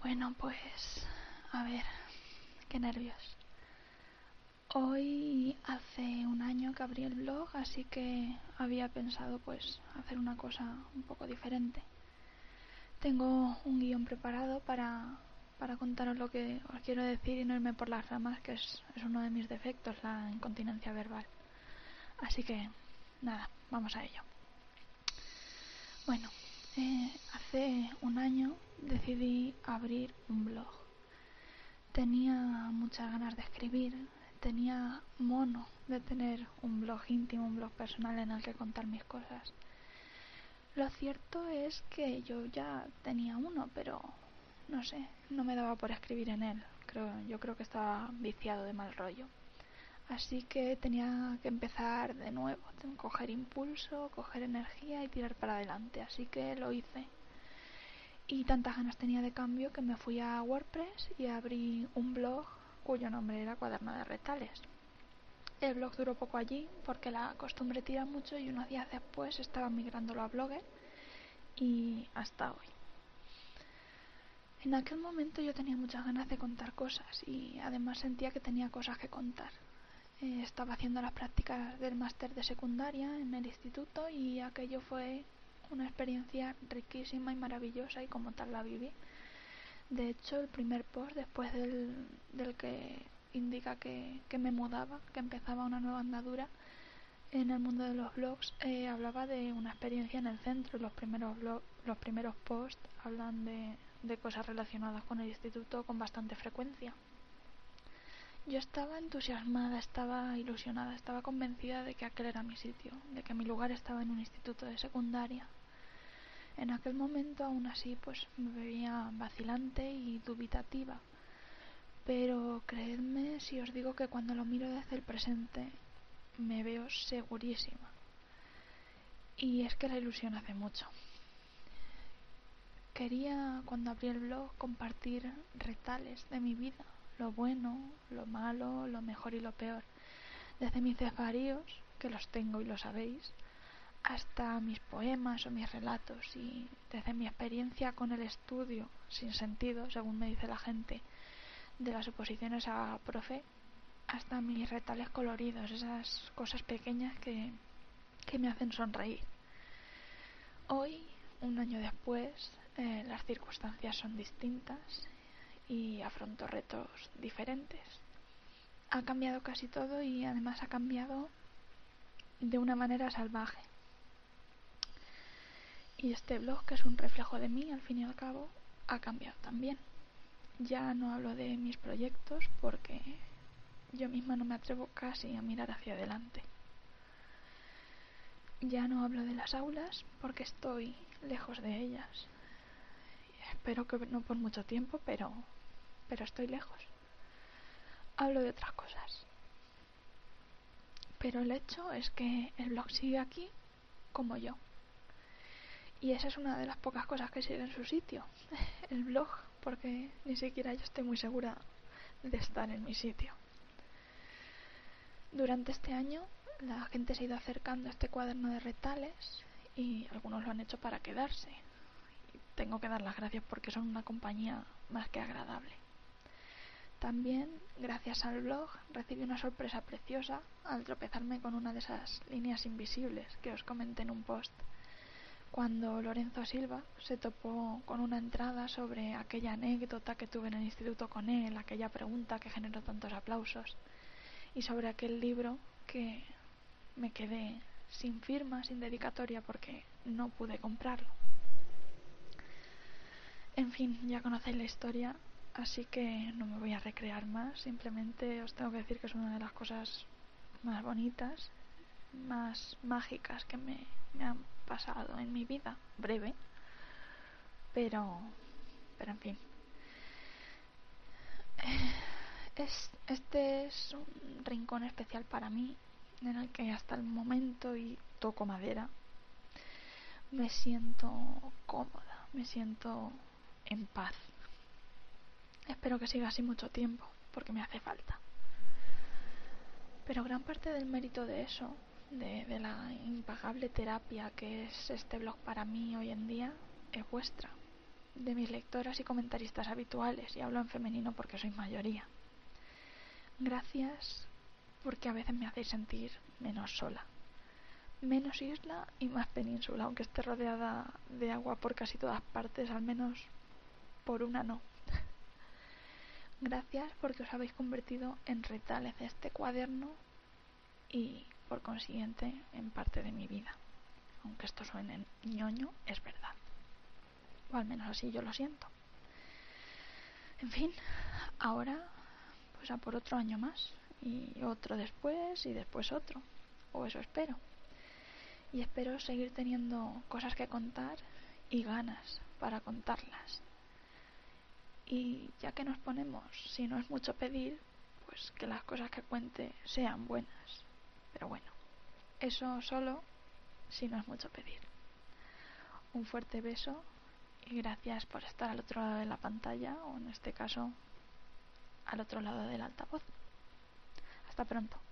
Bueno, pues a ver, qué nervios. Hoy hace un año que abrí el blog, así que había pensado pues hacer una cosa un poco diferente. Tengo un guion preparado para, para contaros lo que os quiero decir y no irme por las ramas, que es, es uno de mis defectos, la incontinencia verbal. Así que, nada, vamos a ello. Bueno, hace un año decidí abrir un blog. Tenía muchas ganas de escribir, tenía mono de tener un blog íntimo, un blog personal en el que contar mis cosas. Lo cierto es que yo ya tenía uno, pero no sé, no me daba por escribir en él. Creo, yo creo que estaba viciado de mal rollo. Así que tenía que empezar de nuevo, coger impulso, coger energía y tirar para adelante. Así que lo hice. Y tantas ganas tenía de cambio que me fui a WordPress y abrí un blog cuyo nombre era Cuaderno de Retales. El blog duró poco allí porque la costumbre tira mucho y unos días después estaba migrándolo a Blogger y hasta hoy. En aquel momento yo tenía muchas ganas de contar cosas y además sentía que tenía cosas que contar. Eh, estaba haciendo las prácticas del máster de secundaria en el instituto y aquello fue una experiencia riquísima y maravillosa y como tal la viví. De hecho, el primer post después del, del que indica que, que, me mudaba, que empezaba una nueva andadura en el mundo de los blogs, eh, hablaba de una experiencia en el centro. Los primeros, blog, los primeros posts hablan de, de cosas relacionadas con el instituto con bastante frecuencia. Yo estaba entusiasmada, estaba ilusionada, estaba convencida de que aquel era mi sitio, de que mi lugar estaba en un instituto de secundaria. En aquel momento, aún así, pues me veía vacilante y dubitativa. Pero creedme si os digo que cuando lo miro desde el presente, me veo segurísima. Y es que la ilusión hace mucho. Quería, cuando abrí el blog, compartir retales de mi vida, lo bueno, lo malo, lo mejor y lo peor. Desde mis desvaríos, que los tengo y lo sabéis, hasta mis poemas o mis relatos y desde mi experiencia con el estudio sin sentido, según me dice la gente, de las oposiciones a profe, hasta mis retales coloridos, esas cosas pequeñas que, que me hacen sonreír. Hoy, un año después, eh, las circunstancias son distintas y afronto retos diferentes. Ha cambiado casi todo y además ha cambiado de una manera salvaje. Y este blog, que es un reflejo de mí, al fin y al cabo, ha cambiado también. Ya no hablo de mis proyectos porque yo misma no me atrevo casi a mirar hacia adelante. Ya no hablo de las aulas porque estoy lejos de ellas. Espero que no por mucho tiempo, pero pero estoy lejos. Hablo de otras cosas. Pero el hecho es que el blog sigue aquí como yo. Y esa es una de las pocas cosas que sigue en su sitio. El blog, porque ni siquiera yo estoy muy segura de estar en mi sitio. Durante este año la gente se ha ido acercando a este cuaderno de retales y algunos lo han hecho para quedarse. Tengo que dar las gracias porque son una compañía más que agradable. También, gracias al blog, recibí una sorpresa preciosa al tropezarme con una de esas líneas invisibles que os comenté en un post. Cuando Lorenzo Silva se topó con una entrada sobre aquella anécdota que tuve en el instituto con él, aquella pregunta que generó tantos aplausos, y sobre aquel libro que me quedé sin firma, sin dedicatoria, porque no pude comprarlo. En fin, ya conocéis la historia Así que no me voy a recrear más, simplemente os tengo que decir que es una de las cosas más bonitas, más mágicas que me, me han pasado en mi vida, breve, pero, pero en fin. Es, este es un rincón especial para mí, en el que hasta el momento, y toco madera, me siento cómoda, me siento en paz. Espero que siga así mucho tiempo, porque me hace falta. Pero gran parte del mérito de eso, de, la impagable terapia que es este blog para mí hoy en día, es vuestra, de mis lectoras y comentaristas habituales, y hablo en femenino porque soy mayoría. Gracias porque a veces me hacéis sentir menos sola, menos isla y más península, aunque esté rodeada de agua por casi todas partes, al menos por una no. Gracias porque os habéis convertido en retales de este cuaderno y, por consiguiente, en parte de mi vida. Aunque esto suene ñoño, es verdad. O al menos así yo lo siento. En fin, ahora pues a por otro año más y otro después y después otro. O eso espero. Y espero seguir teniendo cosas que contar y ganas para contarlas. Y ya que nos ponemos, si no es mucho pedir, pues que las cosas que cuente sean buenas. Pero bueno, eso solo si no es mucho pedir. Un fuerte beso y gracias por estar al otro lado de la pantalla o en este caso al otro lado del altavoz. Hasta pronto.